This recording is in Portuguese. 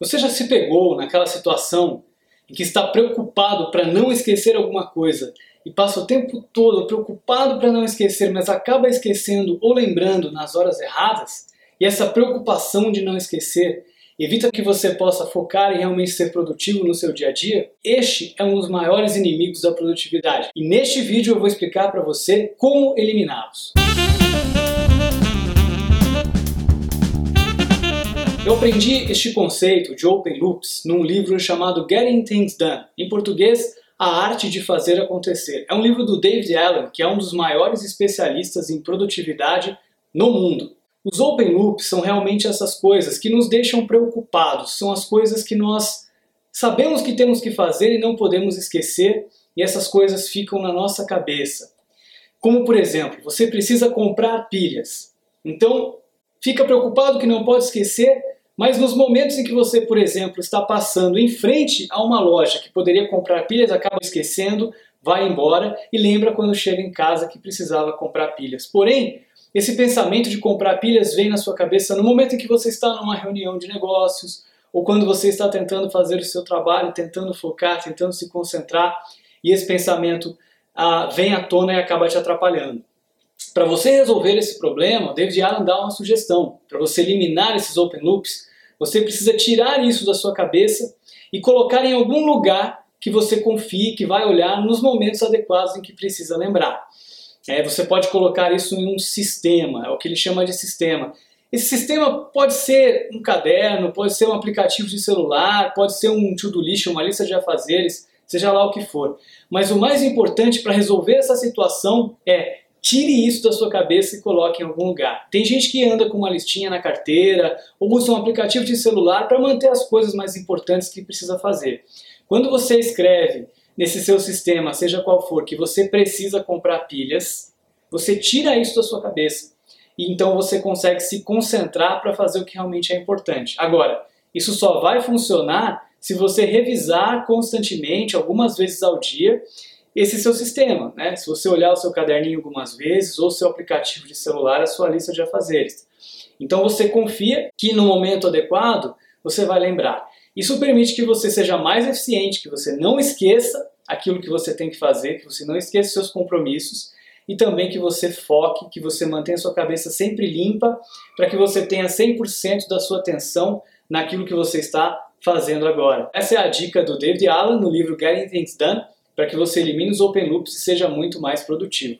Você já se pegou naquela situação em que está preocupado para não esquecer alguma coisa e passa o tempo todo preocupado para não esquecer, mas acaba esquecendo ou lembrando nas horas erradas? E essa preocupação de não esquecer evita que você possa focar em realmente ser produtivo no seu dia a dia? Este é um dos maiores inimigos da produtividade. E neste vídeo eu vou explicar para você como eliminá-los. Eu aprendi este conceito de Open Loops num livro chamado Getting Things Done, em português, A Arte de Fazer Acontecer. É um livro do David Allen, que é um dos maiores especialistas em produtividade no mundo. Os Open Loops são realmente essas coisas que nos deixam preocupados, são as coisas que nós sabemos que temos que fazer e não podemos esquecer, e essas coisas ficam na nossa cabeça. Como, por exemplo, você precisa comprar pilhas. Então, fica preocupado que não pode esquecer, mas nos momentos em que você, por exemplo, está passando em frente a uma loja que poderia comprar pilhas, acaba esquecendo, vai embora e lembra quando chega em casa que precisava comprar pilhas. Porém, esse pensamento de comprar pilhas vem na sua cabeça no momento em que você está numa reunião de negócios ou quando você está tentando fazer o seu trabalho, tentando focar, tentando se concentrar e esse pensamento ah, vem à tona e acaba te atrapalhando. Para você resolver esse problema, David Allen dá uma sugestão. Para você eliminar esses open loops, você precisa tirar isso da sua cabeça e colocar em algum lugar que você confie, que vai olhar nos momentos adequados em que precisa lembrar. É, você pode colocar isso em um sistema, é o que ele chama de sistema. Esse sistema pode ser um caderno, pode ser um aplicativo de celular, pode ser um to-do list, uma lista de afazeres, seja lá o que for. Mas o mais importante para resolver essa situação é Tire isso da sua cabeça e coloque em algum lugar. Tem gente que anda com uma listinha na carteira ou usa um aplicativo de celular para manter as coisas mais importantes que precisa fazer. Quando você escreve nesse seu sistema, seja qual for, que você precisa comprar pilhas, você tira isso da sua cabeça e então você consegue se concentrar para fazer o que realmente é importante. Agora, isso só vai funcionar se você revisar constantemente, algumas vezes ao dia, esse seu sistema. Né? Se você olhar o seu caderninho algumas vezes ou seu aplicativo de celular, a sua lista de afazeres. Então você confia que no momento adequado você vai lembrar. Isso permite que você seja mais eficiente, que você não esqueça aquilo que você tem que fazer, que você não esqueça seus compromissos e também que você foque, que você mantenha sua cabeça sempre limpa, para que você tenha 100% da sua atenção naquilo que você está fazendo agora. Essa é a dica do David Allen no livro Getting Things Done para que você elimine os open loops e seja muito mais produtivo.